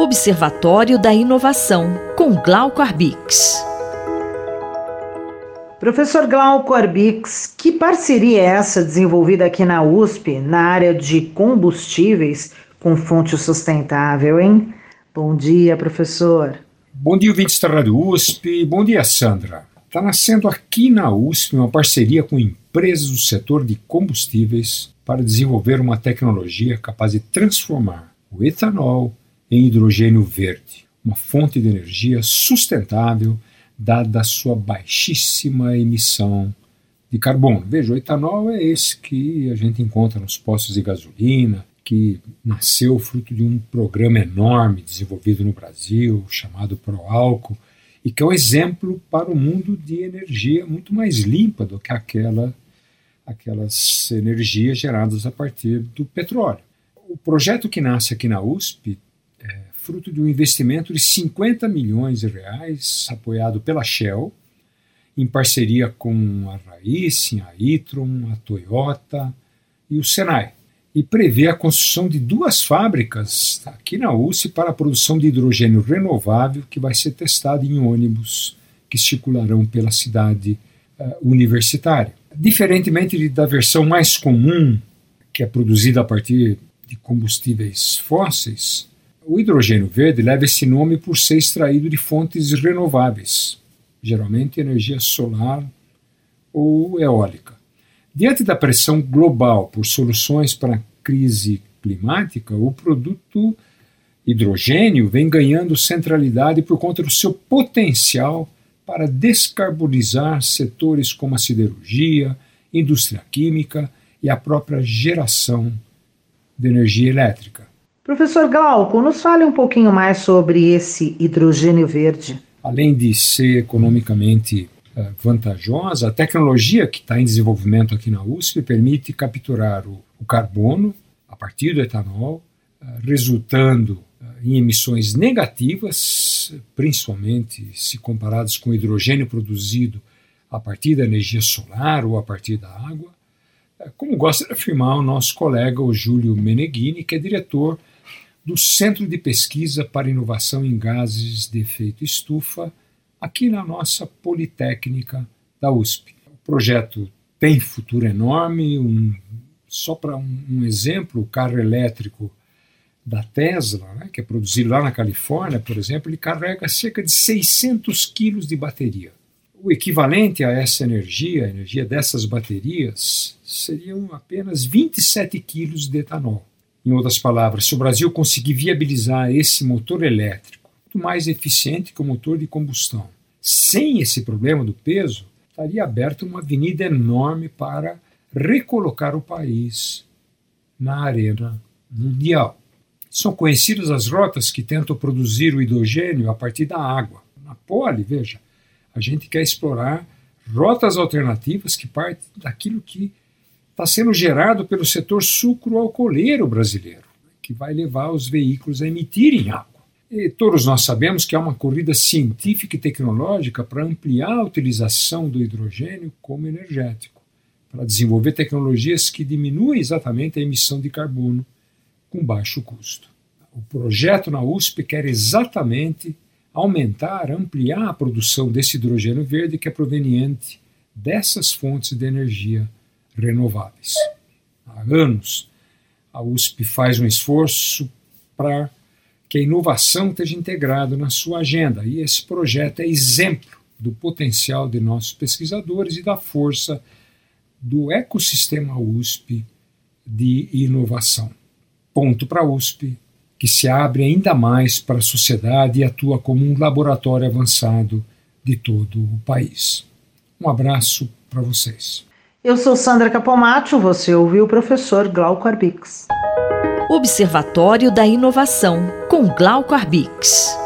Observatório da Inovação, com Glauco Arbix. Professor Glauco Arbix, que parceria é essa desenvolvida aqui na USP, na área de combustíveis com fonte sustentável, hein? Bom dia, professor. Bom dia, ouvintes da Rádio USP. Bom dia, Sandra. Está nascendo aqui na USP uma parceria com empresas do setor de combustíveis para desenvolver uma tecnologia capaz de transformar o etanol em hidrogênio verde, uma fonte de energia sustentável dada a sua baixíssima emissão de carbono. Veja, o etanol é esse que a gente encontra nos postos de gasolina, que nasceu fruto de um programa enorme desenvolvido no Brasil, chamado Proálcool, e que é um exemplo para o mundo de energia muito mais limpa do que aquela, aquelas energias geradas a partir do petróleo. O projeto que nasce aqui na USP fruto de um investimento de 50 milhões de reais, apoiado pela Shell, em parceria com a Raizen, a Itron, a Toyota e o Senai, e prevê a construção de duas fábricas aqui na USP para a produção de hidrogênio renovável que vai ser testado em ônibus que circularão pela cidade uh, universitária. Diferentemente da versão mais comum, que é produzida a partir de combustíveis fósseis, o hidrogênio verde leva esse nome por ser extraído de fontes renováveis, geralmente energia solar ou eólica. Diante da pressão global por soluções para a crise climática, o produto hidrogênio vem ganhando centralidade por conta do seu potencial para descarbonizar setores como a siderurgia, indústria química e a própria geração de energia elétrica. Professor Glauco, nos fale um pouquinho mais sobre esse hidrogênio verde. Além de ser economicamente uh, vantajosa, a tecnologia que está em desenvolvimento aqui na USP permite capturar o, carbono a partir do etanol, uh, resultando uh, em emissões negativas, principalmente se comparadas com o hidrogênio produzido a partir da energia solar ou a partir da água, como gosta de afirmar o nosso colega o Júlio Meneghini, que é diretor do Centro de Pesquisa para Inovação em Gases de Efeito Estufa, aqui na nossa Politécnica da USP. O projeto tem futuro enorme, um, só para um, um, exemplo, o carro elétrico da Tesla, né, que é produzido lá na Califórnia, por exemplo, ele carrega cerca de 600 quilos de bateria. O equivalente a essa energia, a energia dessas baterias, seriam apenas 27 quilos de etanol. Em outras palavras, se o Brasil conseguir viabilizar esse motor elétrico, muito mais eficiente que o motor de combustão, sem esse problema do peso, estaria aberta uma avenida enorme para recolocar o país na arena mundial. São conhecidas as rotas que tentam produzir o hidrogênio a partir da água. Na Poli, veja, a gente quer explorar rotas alternativas que partem daquilo que está sendo gerado pelo setor sucroalcooleiro brasileiro, que vai levar os veículos a emitirem água. E todos nós sabemos que há uma corrida científica e tecnológica para ampliar a utilização do hidrogênio como energético, para desenvolver tecnologias que diminuem exatamente a emissão de carbono com baixo custo. O projeto na USP quer exatamente aumentar, ampliar a produção desse hidrogênio verde que é proveniente dessas fontes de energia renováveis. Há anos, a USP faz um esforço para que a inovação esteja integrada na sua agenda, e esse projeto é exemplo do potencial de nossos pesquisadores e da força do ecossistema USP de inovação. Ponto para a USP, que se abre ainda mais para a sociedade e atua como um laboratório avançado de todo o país. Um abraço para vocês. Eu sou Sandra Capomatto, você ouviu o professor Glauco Arbix. Observatório da Inovação, com Glauco Arbix.